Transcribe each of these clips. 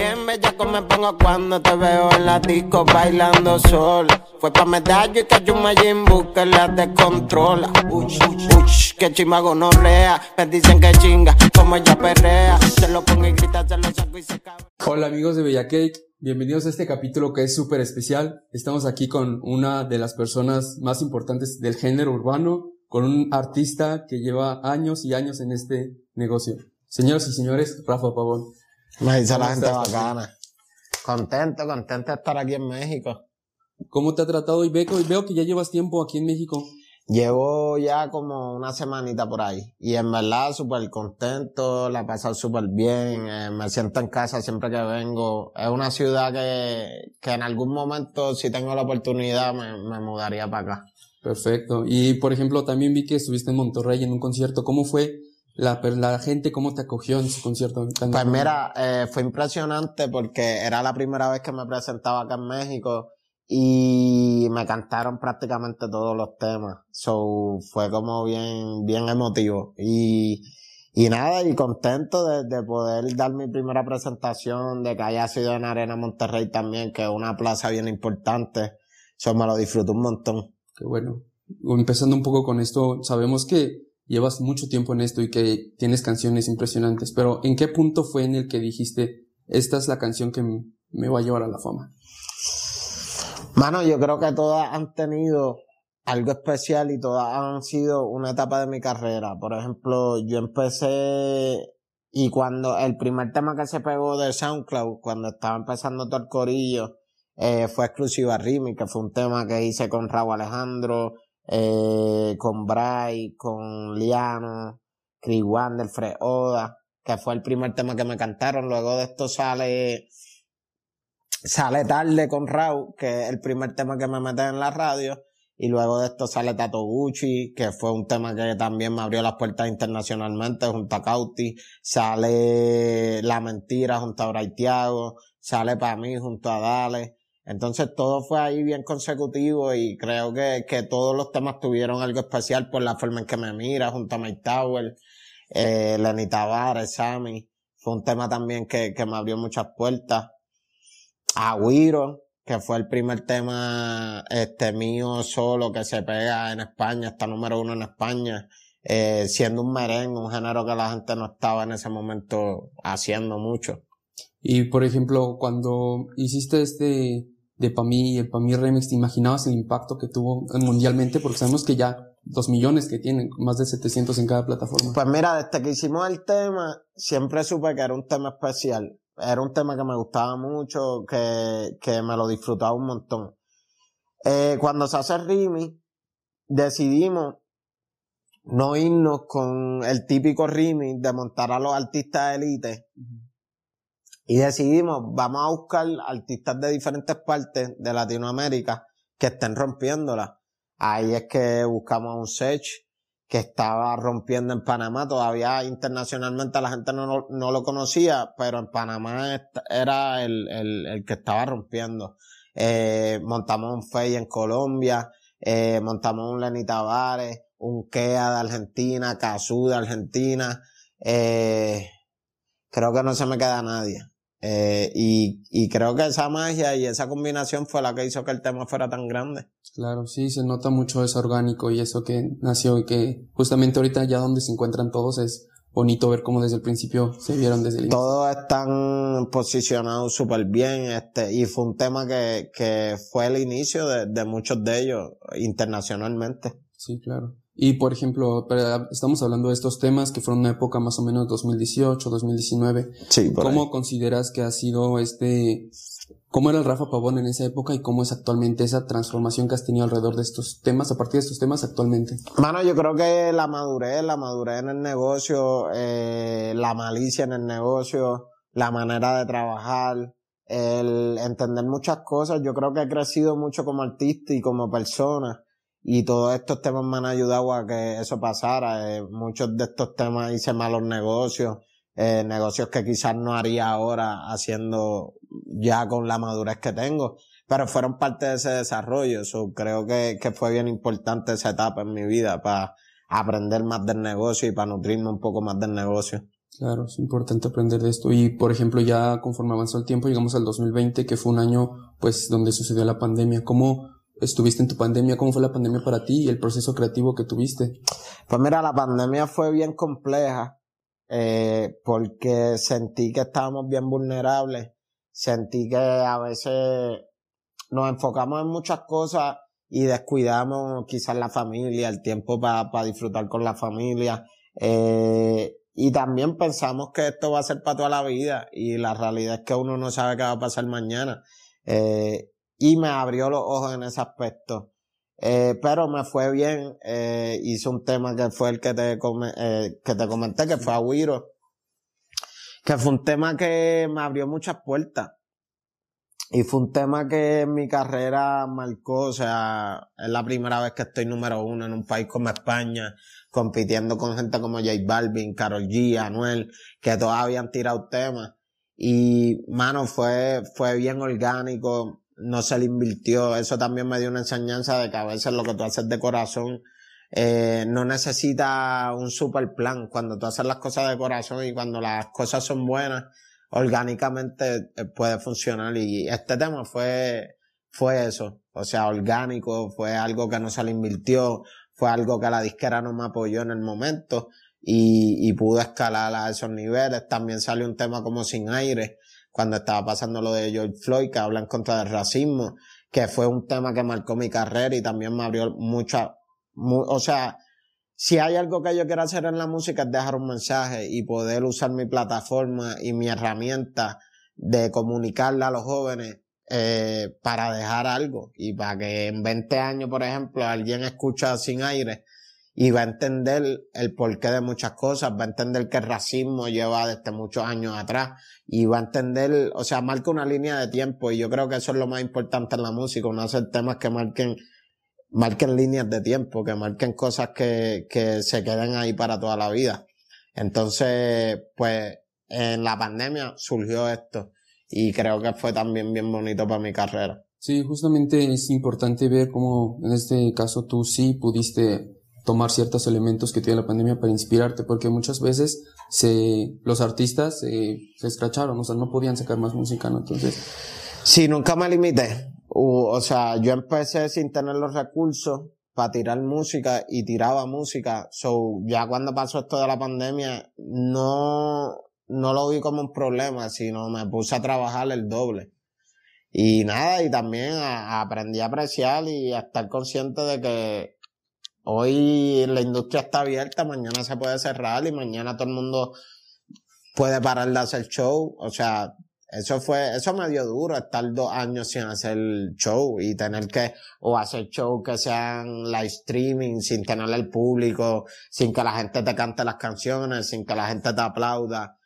Bien. Hola amigos de Bella Cake, bienvenidos a este capítulo que es súper especial. Estamos aquí con una de las personas más importantes del género urbano, con un artista que lleva años y años en este negocio. Señoras y señores, Rafa Pavón. Me dice la ¿Cómo gente estás, bacana. Contento, contento de estar aquí en México. ¿Cómo te ha tratado? Y veo, y veo que ya llevas tiempo aquí en México. Llevo ya como una semanita por ahí. Y en verdad súper contento, la he pasado súper bien, eh, me siento en casa siempre que vengo. Es una ciudad que, que en algún momento, si tengo la oportunidad, me, me mudaría para acá. Perfecto. Y por ejemplo, también vi que estuviste en Monterrey en un concierto. ¿Cómo fue la, la gente, cómo te acogió en ese concierto? Tan- Pues mira, eh, fue impresionante porque era la primera vez que me presentaba acá en México y me cantaron prácticamente todos los temas. So, fue como bien, bien emotivo. Y, y nada, y contento de, de poder dar mi primera presentación, de que haya sido en Arena Monterrey también, que es una plaza bien importante. So, me lo disfruto un montón. Qué bueno. Empezando un poco con esto, sabemos que llevas mucho tiempo en esto y que tienes canciones impresionantes, pero ¿en qué punto fue en el que dijiste, esta es la canción que me va a llevar a la fama? Mano, yo creo que todas han tenido algo especial y todas han sido una etapa de mi carrera. Por ejemplo, yo empecé y cuando el primer tema que se pegó de SoundCloud, cuando estaba empezando todo el corillo, eh, fue exclusiva Rimi, que fue un tema que hice con Raúl Alejandro, eh, con Bray, con Liano, Chris Wander, Fred Oda, que fue el primer tema que me cantaron. Luego de esto sale sale tarde con Raúl, que es el primer tema que me meten en la radio, y luego de esto sale Tato Gucci, que fue un tema que también me abrió las puertas internacionalmente junto a Cauti, sale La Mentira junto a Braithiago, sale para mí junto a Dale. Entonces todo fue ahí bien consecutivo y creo que, que todos los temas tuvieron algo especial por la forma en que me mira junto a Mike Tower, eh, Lenny Tavares, Sammy. Fue un tema también que, que me abrió muchas puertas. Agüiro, que fue el primer tema este mío solo que se pega en España, está número uno en España, eh, siendo un merengue, un género que la gente no estaba en ese momento haciendo mucho. Y por ejemplo, cuando hiciste este de Pamí, el Pamí Remix, ¿te imaginabas el impacto que tuvo mundialmente? Porque sabemos que ya dos millones que tienen, más de 700 en cada plataforma. Pues mira, desde que hicimos el tema, siempre supe que era un tema especial. Era un tema que me gustaba mucho, que, que me lo disfrutaba un montón. Eh, cuando se hace Rimi, decidimos no irnos con el típico Rimi de montar a los artistas de élite. Y decidimos, vamos a buscar artistas de diferentes partes de Latinoamérica que estén rompiéndola. Ahí es que buscamos a un Sech que estaba rompiendo en Panamá. Todavía internacionalmente la gente no, no lo conocía, pero en Panamá era el, el, el que estaba rompiendo. Eh, montamos un Fey en Colombia, eh, montamos un Lenny Tavares, un Kea de Argentina, Cazú de Argentina. Eh, creo que no se me queda nadie. Eh, y, y creo que esa magia y esa combinación fue la que hizo que el tema fuera tan grande. Claro, sí, se nota mucho eso orgánico y eso que nació y que justamente ahorita ya donde se encuentran todos es bonito ver cómo desde el principio se vieron desde el inicio. Todos están posicionados súper bien, este, y fue un tema que, que fue el inicio de, de muchos de ellos internacionalmente. Sí, claro. Y por ejemplo, estamos hablando de estos temas que fueron una época más o menos 2018, 2019. Sí, por ¿Cómo consideras que ha sido este, cómo era el Rafa Pavón en esa época y cómo es actualmente esa transformación que has tenido alrededor de estos temas, a partir de estos temas actualmente? Mano, yo creo que la madurez, la madurez en el negocio, eh, la malicia en el negocio, la manera de trabajar, el entender muchas cosas, yo creo que he crecido mucho como artista y como persona. Y todos estos temas me han ayudado a que eso pasara. Eh, muchos de estos temas hice malos negocios, eh, negocios que quizás no haría ahora haciendo ya con la madurez que tengo, pero fueron parte de ese desarrollo. So, creo que, que fue bien importante esa etapa en mi vida para aprender más del negocio y para nutrirme un poco más del negocio. Claro, es importante aprender de esto. Y, por ejemplo, ya conforme avanzó el tiempo, llegamos al 2020, que fue un año, pues, donde sucedió la pandemia. ¿Cómo estuviste en tu pandemia? ¿Cómo fue la pandemia para ti y el proceso creativo que tuviste? Pues mira, la pandemia fue bien compleja, eh, porque sentí que estábamos bien vulnerables. Sentí que a veces nos enfocamos en muchas cosas y descuidamos quizás la familia, el tiempo para disfrutar con la familia. Eh, y también pensamos que esto va a ser para toda la vida y la realidad es que uno no sabe qué va a pasar mañana. Eh, y me abrió los ojos en ese aspecto. Eh, pero me fue bien, eh, hice un tema que fue el que te, eh, que te comenté, que fue Agüiro, que fue un tema que me abrió muchas puertas. Y fue un tema que en mi carrera marcó, o sea, es la primera vez que estoy número uno en un país como España, compitiendo con gente como J Balvin, Carol G, Anuel, que todavía han tirado temas. Y, mano, fue, fue bien orgánico, no se le invirtió. Eso también me dio una enseñanza de que a veces lo que tú haces de corazón, eh, no necesita un super plan. Cuando tú haces las cosas de corazón y cuando las cosas son buenas, orgánicamente eh, puede funcionar. Y este tema fue, fue eso. O sea, orgánico, fue algo que no se le invirtió, fue algo que la disquera no me apoyó en el momento y, y pudo escalar a esos niveles. También salió un tema como Sin Aire, cuando estaba pasando lo de George Floyd, que habla en contra del racismo, que fue un tema que marcó mi carrera y también me abrió mucha, o sea, si hay algo que yo quiero hacer en la música es dejar un mensaje y poder usar mi plataforma y mi herramienta de comunicarle a los jóvenes eh, para dejar algo. Y para que en 20 años, por ejemplo, alguien escucha sin aire y va a entender el porqué de muchas cosas, va a entender que el racismo lleva desde muchos años atrás y va a entender, o sea, marca una línea de tiempo y yo creo que eso es lo más importante en la música, no hacer temas que marquen marquen líneas de tiempo, que marquen cosas que, que se queden ahí para toda la vida. Entonces, pues en la pandemia surgió esto y creo que fue también bien bonito para mi carrera. Sí, justamente es importante ver cómo en este caso tú sí pudiste tomar ciertos elementos que tiene la pandemia para inspirarte, porque muchas veces se, los artistas se escracharon, o sea, no podían sacar más música, ¿no? Entonces... Sí, nunca me limité. O, sea, yo empecé sin tener los recursos para tirar música y tiraba música. So, ya cuando pasó esto de la pandemia, no, no lo vi como un problema, sino me puse a trabajar el doble. Y nada, y también aprendí a apreciar y a estar consciente de que hoy la industria está abierta, mañana se puede cerrar y mañana todo el mundo puede parar de hacer show. O sea, eso fue, eso me dio duro estar dos años sin hacer show y tener que, o hacer show que sean live streaming sin tener el público, sin que la gente te cante las canciones, sin que la gente te aplauda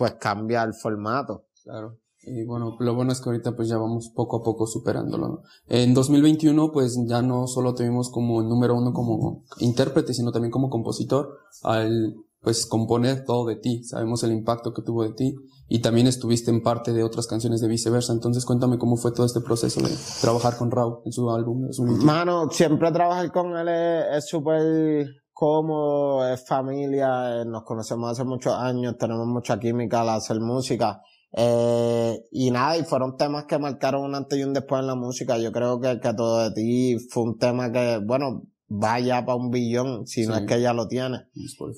pues cambia el formato. Claro. Y bueno, lo bueno es que ahorita pues ya vamos poco a poco superándolo. ¿no? En 2021 pues ya no solo tuvimos como el número uno como intérprete, sino también como compositor al pues componer todo de ti. Sabemos el impacto que tuvo de ti y también estuviste en parte de otras canciones de viceversa. Entonces cuéntame cómo fue todo este proceso de trabajar con Raúl en su álbum. Mano, siempre trabajar con él es súper cómodo, es familia, eh, nos conocemos hace muchos años, tenemos mucha química al hacer música. Eh, y nada, y fueron temas que marcaron un antes y un después en la música. Yo creo que, que todo de ti fue un tema que, bueno, vaya para un billón, si no es que ya lo tiene.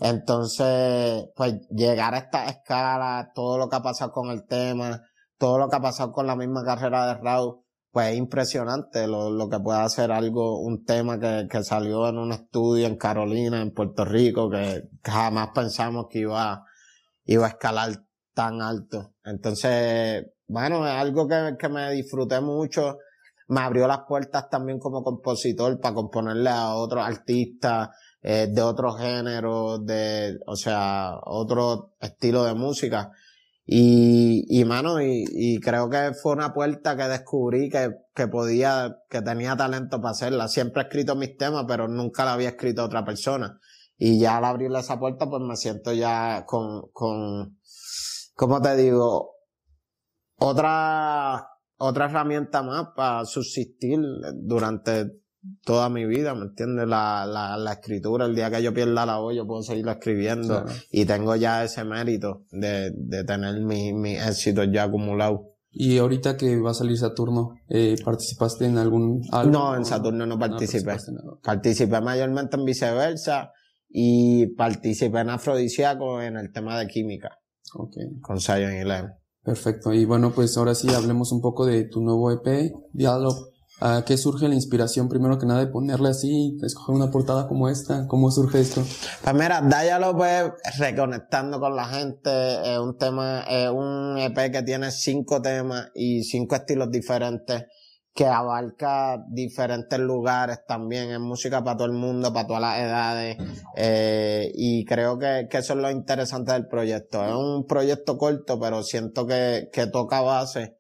Entonces, pues llegar a esta escala, todo lo que ha pasado con el tema, todo lo que ha pasado con la misma carrera de Raúl, pues es impresionante lo, lo que puede hacer algo, un tema que, que salió en un estudio en Carolina, en Puerto Rico, que jamás pensamos que iba, iba a escalar tan alto. Entonces, bueno, es algo que, que me disfruté mucho. Me abrió las puertas también como compositor para componerle a otros artistas eh, de otro género, de, o sea, otro estilo de música. Y, y mano, y, y, creo que fue una puerta que descubrí que, que podía, que tenía talento para hacerla. Siempre he escrito mis temas, pero nunca la había escrito otra persona. Y ya al abrirle esa puerta, pues me siento ya con, con, ¿cómo te digo? Otra, otra herramienta más para subsistir durante toda mi vida, ¿me entiendes? La, la, la escritura, el día que yo pierda la voz, yo puedo seguir escribiendo Claro. y tengo ya ese mérito de, de tener mis mi éxitos ya acumulados. Y ahorita que va a salir Saturno, eh, ¿participaste en algún álbum? No, en Saturno no participé. nada. Participé mayormente en viceversa y participé en Afrodisíaco en el tema de química Con Zion y Len. perfecto. Y bueno, pues ahora sí hablemos un poco de tu nuevo EP, Diálogo. ¿A qué surge la inspiración, primero que nada, de ponerle así, escoger una portada como esta? ¿Cómo surge esto? Pues mira, Daya López reconectando con la gente, es un tema, es un EP que tiene cinco temas y cinco estilos diferentes que abarca diferentes lugares también, es música para todo el mundo, para todas las edades, eh, y creo que, que eso es lo interesante del proyecto. Es un proyecto corto, pero siento que, que toca base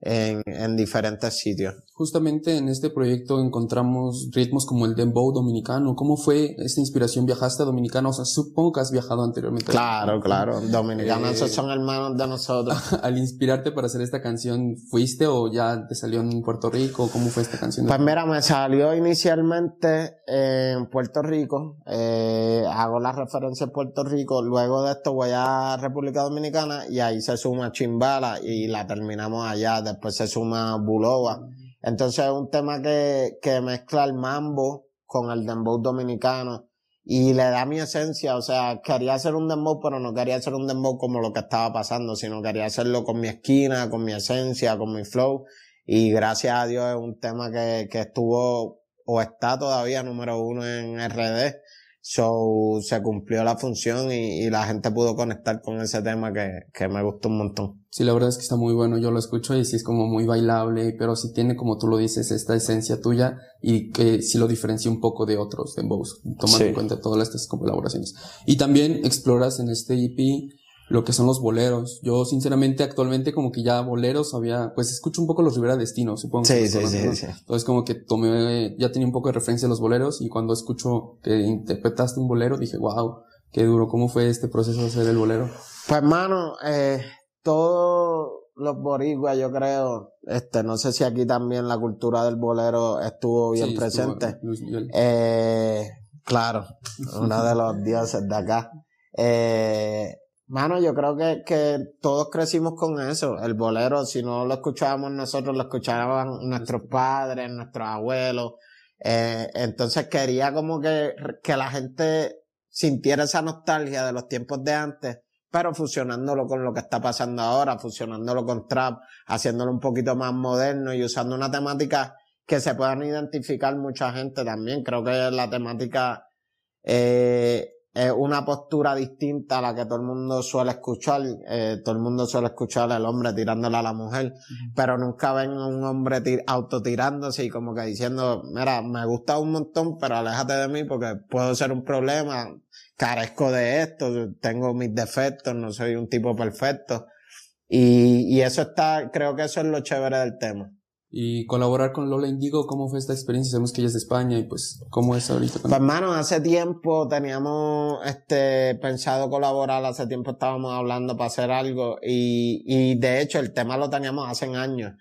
en, en diferentes sitios. Justamente en este proyecto encontramos ritmos como el dembow dominicano. ¿Cómo fue esta inspiración? ¿Viajaste a Dominicana? O sea, supongo que has viajado anteriormente. Claro, claro, dominicanos, Eh, son hermanos de nosotros. Al inspirarte para hacer esta canción, ¿fuiste o ya te salió en Puerto Rico? ¿Cómo fue esta canción? Pues mira, me salió inicialmente en Puerto Rico, eh, hago la referencia en Puerto Rico, luego de esto voy a República Dominicana y ahí se suma Chimbala y la terminamos allá, después se suma Buloba. Entonces es un tema que, que mezcla el mambo con el dembow dominicano y le da mi esencia, o sea, quería hacer un dembow, pero no quería hacer un dembow como lo que estaba pasando, sino quería hacerlo con mi esquina, con mi esencia, con mi flow y gracias a Dios es un tema que, que estuvo o está todavía número uno en RD. So, se cumplió la función y, y la gente pudo conectar con ese tema que, que me gustó un montón. Sí, la verdad es que está muy bueno. Yo lo escucho y sí es como muy bailable, pero sí tiene, como tú lo dices, esta esencia tuya y que sí lo diferencia un poco de otros dembows, tomando Sí. en cuenta todas estas colaboraciones. Y también exploras en este EP lo que son los boleros. Yo, sinceramente, actualmente como que ya boleros había, pues escucho un poco los Rivera Destino, supongo. que Sí, los sí, sí, ¿no? sí. Entonces como que tomé, ya tenía un poco de referencia a los boleros y cuando escucho que interpretaste un bolero dije, wow, qué duro, ¿cómo fue este proceso de hacer el bolero? Pues hermano, eh, todos los boricuas, yo creo, este, no sé si aquí también la cultura del bolero estuvo bien Sí, presente. Eh, claro, uno de los dioses de acá. Eh, mano, yo creo que, que todos crecimos con eso. El bolero, si no lo escuchábamos nosotros, lo escuchaban nuestros padres, nuestros abuelos. Eh, entonces quería como que, que la gente sintiera esa nostalgia de los tiempos de antes, pero fusionándolo con lo que está pasando ahora, fusionándolo con trap, haciéndolo un poquito más moderno y usando una temática que se puedan identificar mucha gente también. Creo que la temática eh, es una postura distinta a la que todo el mundo suele escuchar. Eh, todo el mundo suele escuchar al hombre tirándole a la mujer, pero nunca ven a un hombre ti- autotirándose y como que diciendo, mira, me gusta un montón, pero aléjate de mí porque puedo ser un problema, carezco de esto, tengo mis defectos, no soy un tipo perfecto. Y, y eso está, creo que eso es lo chévere del tema. Y colaborar con Lola Indigo, ¿cómo fue esta experiencia? Sabemos que ella es de España y pues, ¿cómo es ahorita? Pues hermano, hace tiempo teníamos este pensado colaborar, hace tiempo estábamos hablando para hacer algo y, y de hecho el tema lo teníamos hace años,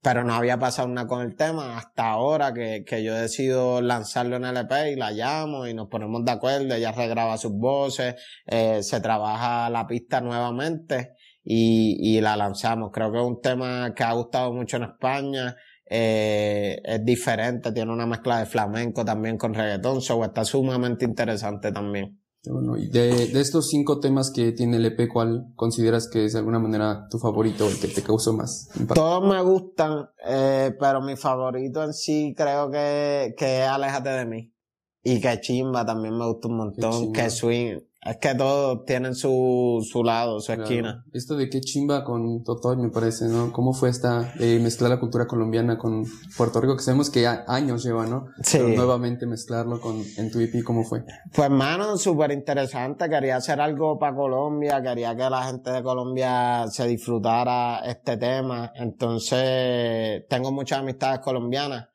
pero no había pasado nada con el tema hasta ahora que, que yo decido lanzarlo en LP y la llamo y nos ponemos de acuerdo, ella regraba sus voces, eh, se trabaja la pista nuevamente y, y la lanzamos. Creo que es un tema que ha gustado mucho en España. Eh, es diferente, tiene una mezcla de flamenco también con reggaetón, so está sumamente interesante también. Bueno. Y de, de estos cinco temas que tiene el EP, ¿cuál consideras que es de alguna manera tu favorito, el que te causó más impacto? Todos me gustan, eh, pero mi favorito en sí creo que, que es Aléjate de mí. Y que Chimba también me gusta un montón, que Swing. Es que todos tienen su, su lado, su Claro. esquina. Esto de qué chimba con Totoy me parece, ¿no? ¿Cómo fue esta eh, mezclar la cultura colombiana con Puerto Rico? Que sabemos que ya años lleva, ¿no? Sí. Pero nuevamente mezclarlo con, en tu EP, ¿cómo fue? Pues hermano, súper interesante. Quería hacer algo para Colombia, quería que la gente de Colombia se disfrutara este tema. Entonces, tengo muchas amistades colombianas.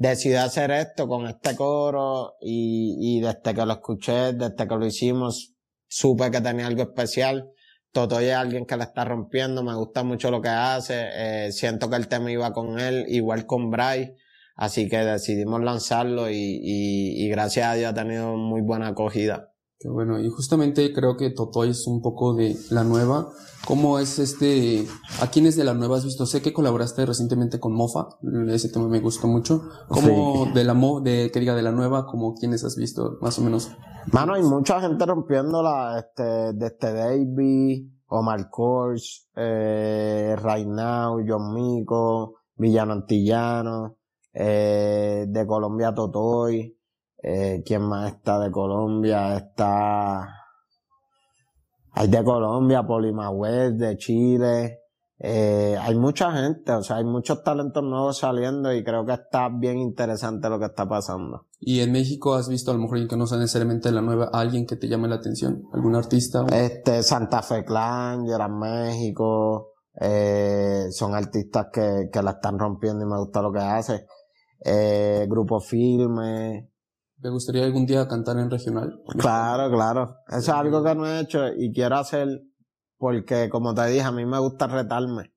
Decidí hacer esto con este coro y, y desde que lo escuché, desde que lo hicimos, supe que tenía algo especial. Totoy es alguien que la está rompiendo, me gusta mucho lo que hace, eh, siento que el tema iba con él, igual con Bryce. Así que decidimos lanzarlo y, y, y gracias a Dios ha tenido muy buena acogida. Qué bueno, y justamente creo que Totoy es un poco de la nueva. ¿Cómo es este? ¿A quiénes de la nueva has visto? Sé que colaboraste recientemente con Mofa, ese tema me gustó mucho. ¿Cómo de la mo, de que diga de la nueva, como quiénes has visto, más o menos? Mano, hay mucha gente rompiéndola, este, de este Davey, Omar Kors, eh, Right Now, John Mico, Villano Antillano, eh, de Colombia Totoy. Eh, ¿Quién más está de Colombia? Está. Hay de Colombia, Polimagüez, de Chile. Eh, hay mucha gente, o sea, hay muchos talentos nuevos saliendo y creo que está bien interesante lo que está pasando. ¿Y en México has visto a lo mejor que no sea necesariamente la nueva, alguien que te llame la atención? ¿Algún artista? Este, Santa Fe Clan, Gerard México, eh, son artistas que, que la están rompiendo y me gusta lo que hace. Eh, Grupo Filme, ¿Te gustaría algún día cantar en regional? Claro, claro. Eso es algo que no he hecho y quiero hacer porque, como te dije, a mí me gusta retarme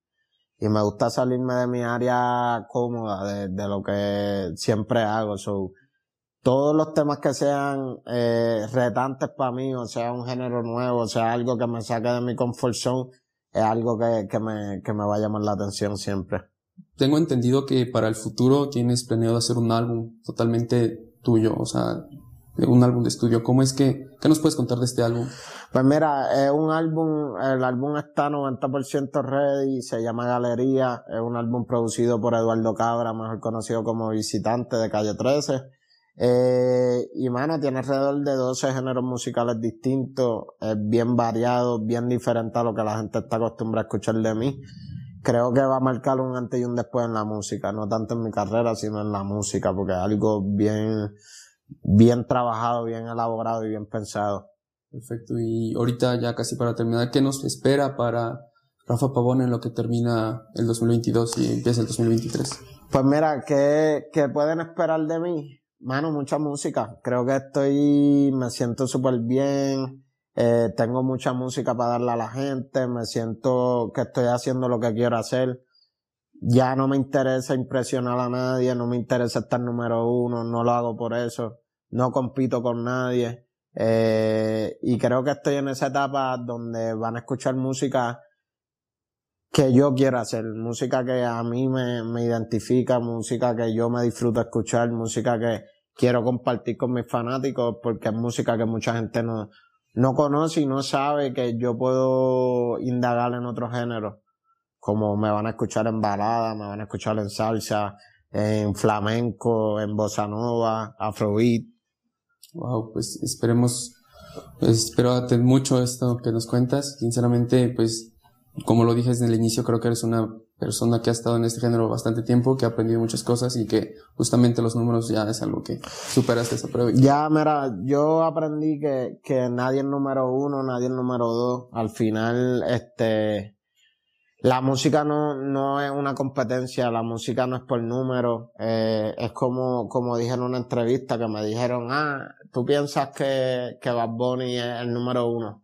y me gusta salirme de mi área cómoda, de, de lo que siempre hago. So, todos los temas que sean eh, retantes para mí, o sea, un género nuevo, o sea, algo que me saque de mi comfort zone, es algo que, que, me, que me va a llamar la atención siempre. Tengo entendido que para el futuro tienes planeado hacer un álbum totalmente tuyo, o sea, un álbum de estudio. ¿Cómo es que, qué nos puedes contar de este álbum? Pues mira, es un álbum, el álbum está 90% ready, se llama Galería, es un álbum producido por Eduardo Cabra, mejor conocido como Visitante de Calle 13. Eh, y mano, tiene alrededor de 12 géneros musicales distintos, es bien variado, bien diferente a lo que la gente está acostumbrada a escuchar de mí. Creo que va a marcar un antes y un después en la música, no tanto en mi carrera, sino en la música, porque es algo bien, bien trabajado, bien elaborado y bien pensado. Perfecto. Y ahorita ya casi para terminar, ¿qué nos espera para Rafa Pavón en lo que termina el 2022 y empieza el 2023? Pues mira, ¿qué, qué pueden esperar de mí? Mano, mucha música. Creo que estoy, me siento súper bien. Eh, tengo mucha música para darle a la gente. Me siento que estoy haciendo lo que quiero hacer. Ya no me interesa impresionar a nadie. No me interesa estar número uno. No lo hago por eso. No compito con nadie. Eh, y creo que estoy en esa etapa donde van a escuchar música que yo quiero hacer, música que a mí me, me identifica, música que yo me disfruto escuchar, música que quiero compartir con mis fanáticos porque es música que mucha gente no, no conoce y no sabe que yo puedo indagar en otros géneros, como me van a escuchar en balada, me van a escuchar en salsa, en flamenco, en bossa nova, afrobeat. Wow, pues esperemos, pues, espero mucho esto que nos cuentas. Sinceramente, pues como lo dije desde el inicio, creo que eres una persona que ha estado en este género bastante tiempo, que ha aprendido muchas cosas y que justamente los números ya es algo que superaste esa prueba. Ya, mira, yo aprendí que, que nadie es número uno, nadie es número dos. Al final, este, la música no, no es una competencia, la música no es por número. Eh, es como, como dije en una entrevista que me dijeron, ah, tú piensas que, que Bad Bunny es el número uno.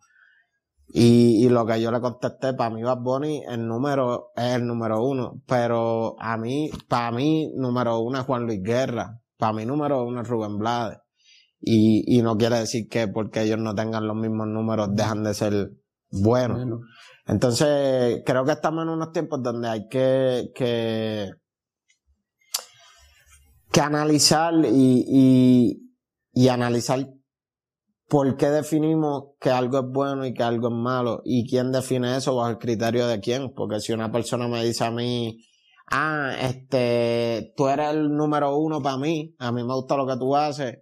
Y, y lo que yo le contesté, para mí Bad Bunny el número, es el número uno, pero a mí, para mí número uno es Juan Luis Guerra, para mí número uno es Rubén Blades. Y, y no quiere decir que porque ellos no tengan los mismos números dejan de ser buenos. Bueno, Entonces, creo que estamos en unos tiempos donde hay que, que, que analizar y, y, y analizar por qué definimos que algo es bueno y que algo es malo y quién define eso bajo el criterio de quién. Porque si una persona me dice a mí, ah, este, tú eres el número uno para mí, a mí me gusta lo que tú haces,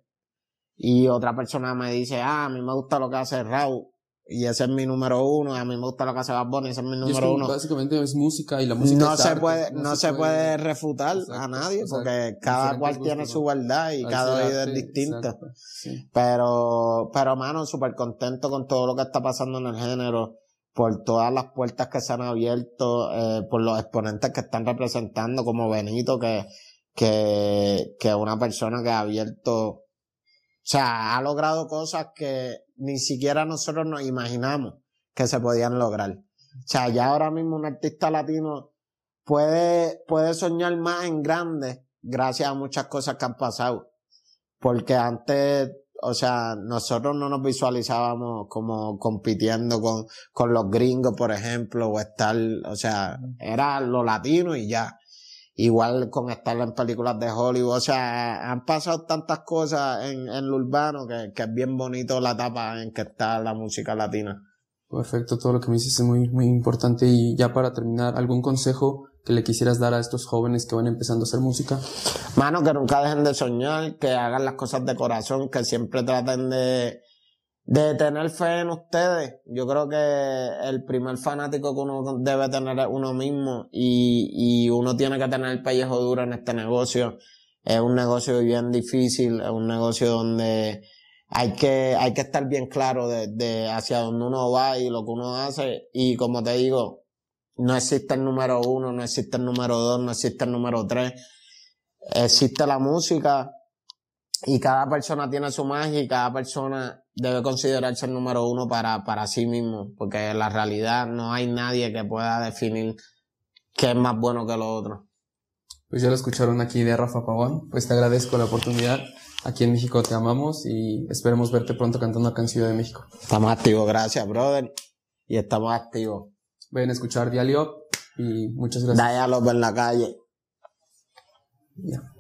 y otra persona me dice, ah, a mí me gusta lo que hace Raúl, y ese es mi número uno, y a mí me gusta lo que hace Bad Bunny, ese es mi y es número uno. básicamente es música y la música No es se arte, puede, no, se puede refutar a nadie, exacto. porque cada cual tiene su verdad y Al cada oído es distinto. sí. Pero, pero mano, súper contento con todo lo que está pasando en el género, por todas las puertas que se han abierto, eh, por los exponentes que están representando, como Benito, que, que, que es una persona que ha abierto, o sea, ha logrado cosas que ni siquiera nosotros nos imaginamos que se podían lograr. O sea, ya ahora mismo un artista latino puede, puede soñar más en grande gracias a muchas cosas que han pasado. Porque antes, o sea, nosotros no nos visualizábamos como compitiendo con, con los gringos, por ejemplo, o estar, o sea, era lo latino y ya. Igual con estar en películas de Hollywood, o sea, han pasado tantas cosas en, en lo urbano que, que es bien bonito la etapa en que está la música latina. Perfecto, todo lo que me dices es muy, muy importante. Y ya para terminar, ¿algún consejo que le quisieras dar a estos jóvenes que van empezando a hacer música? Mano, que nunca dejen de soñar, que hagan las cosas de corazón, que siempre traten de, de tener fe en ustedes. Yo creo que el primer fanático que uno debe tener es uno mismo y, y uno tiene que tener el pellejo duro en este negocio. Es un negocio bien difícil, es un negocio donde hay que, hay que estar bien claro de, de hacia dónde uno va y lo que uno hace. Y como te digo, no existe el número uno, no existe el número dos, no existe el número tres. Existe la música y cada persona tiene su magia y cada persona debe considerarse el número uno para, para sí mismo, porque en la realidad no hay nadie que pueda definir qué es más bueno que lo otro. Pues ya lo escucharon aquí de Rafa Pavón, pues te agradezco la oportunidad. Aquí en México te amamos y esperemos verte pronto cantando acá en Ciudad de México. Estamos activos, gracias, brother. Y estamos activos. Vayan a escuchar Dialio y muchas gracias. Dialog en la calle. Ya.